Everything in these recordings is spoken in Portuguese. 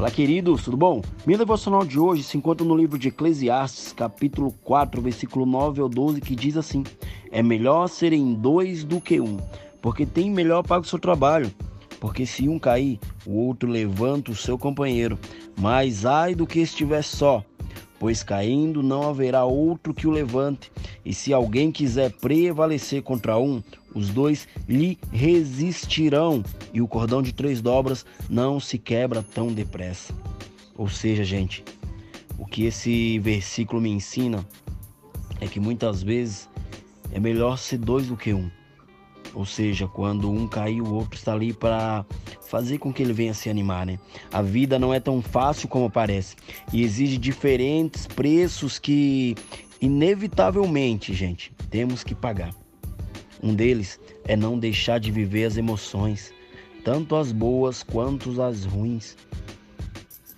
Olá, queridos, tudo bom? Minha devocional de hoje se encontra no livro de Eclesiastes, capítulo 4, versículo 9 ao 12, que diz assim: É melhor serem dois do que um, porque tem melhor pago o seu trabalho. Porque se um cair, o outro levanta o seu companheiro. Mas ai do que estiver só, pois caindo não haverá outro que o levante. E se alguém quiser prevalecer contra um, os dois lhe resistirão, e o cordão de três dobras não se quebra tão depressa. Ou seja, gente, o que esse versículo me ensina é que muitas vezes é melhor ser dois do que um. Ou seja, quando um cair, o outro está ali para fazer com que ele venha se animar, né? A vida não é tão fácil como parece e exige diferentes preços que inevitavelmente, gente, temos que pagar. Um deles é não deixar de viver as emoções, tanto as boas quanto as ruins,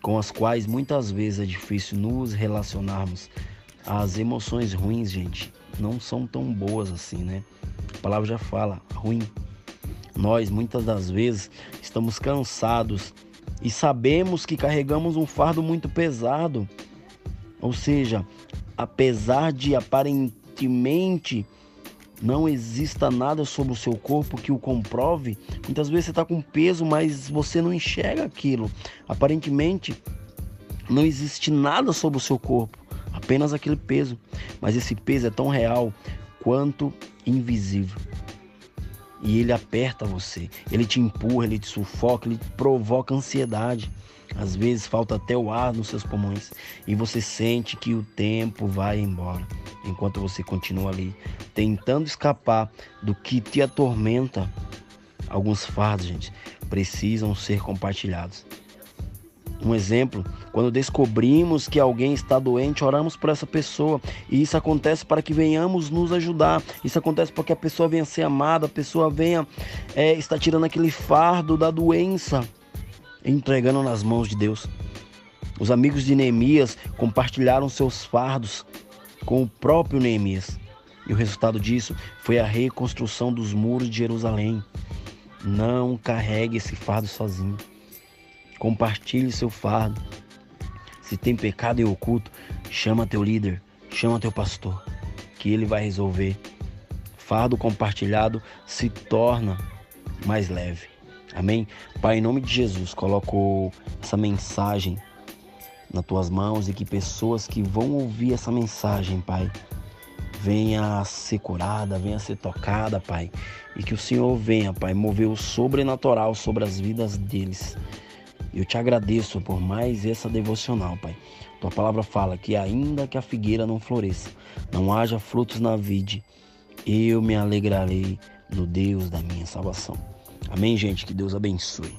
com as quais muitas vezes é difícil nos relacionarmos. As emoções ruins, gente, não são tão boas assim, né? A palavra já fala, ruim. Nós muitas das vezes estamos cansados e sabemos que carregamos um fardo muito pesado. Ou seja, apesar de aparentemente não exista nada sobre o seu corpo que o comprove, muitas vezes você está com peso, mas você não enxerga aquilo. Aparentemente não existe nada sobre o seu corpo, apenas aquele peso. Mas esse peso é tão real quanto invisível. E ele aperta você, ele te empurra, ele te sufoca, ele provoca ansiedade. Às vezes falta até o ar nos seus pulmões e você sente que o tempo vai embora, enquanto você continua ali tentando escapar do que te atormenta. Alguns fardos, gente, precisam ser compartilhados. Um exemplo, quando descobrimos que alguém está doente, oramos por essa pessoa. E isso acontece para que venhamos nos ajudar. Isso acontece para que a pessoa venha ser amada, a pessoa venha é, estar tirando aquele fardo da doença, entregando nas mãos de Deus. Os amigos de Neemias compartilharam seus fardos com o próprio Neemias. E o resultado disso foi a reconstrução dos muros de Jerusalém. Não carregue esse fardo sozinho. Compartilhe seu fardo. Se tem pecado em oculto, chama teu líder, chama teu pastor, que ele vai resolver. Fardo compartilhado se torna mais leve. Amém? Pai, em nome de Jesus, coloco essa mensagem nas tuas mãos e que pessoas que vão ouvir essa mensagem, Pai, venha a ser curada, venha a ser tocada, Pai. E que o Senhor venha, Pai, mover o sobrenatural sobre as vidas deles. Eu te agradeço por mais essa devocional, Pai. Tua palavra fala que ainda que a figueira não floresça, não haja frutos na vide, eu me alegrarei no Deus da minha salvação. Amém, gente? Que Deus abençoe.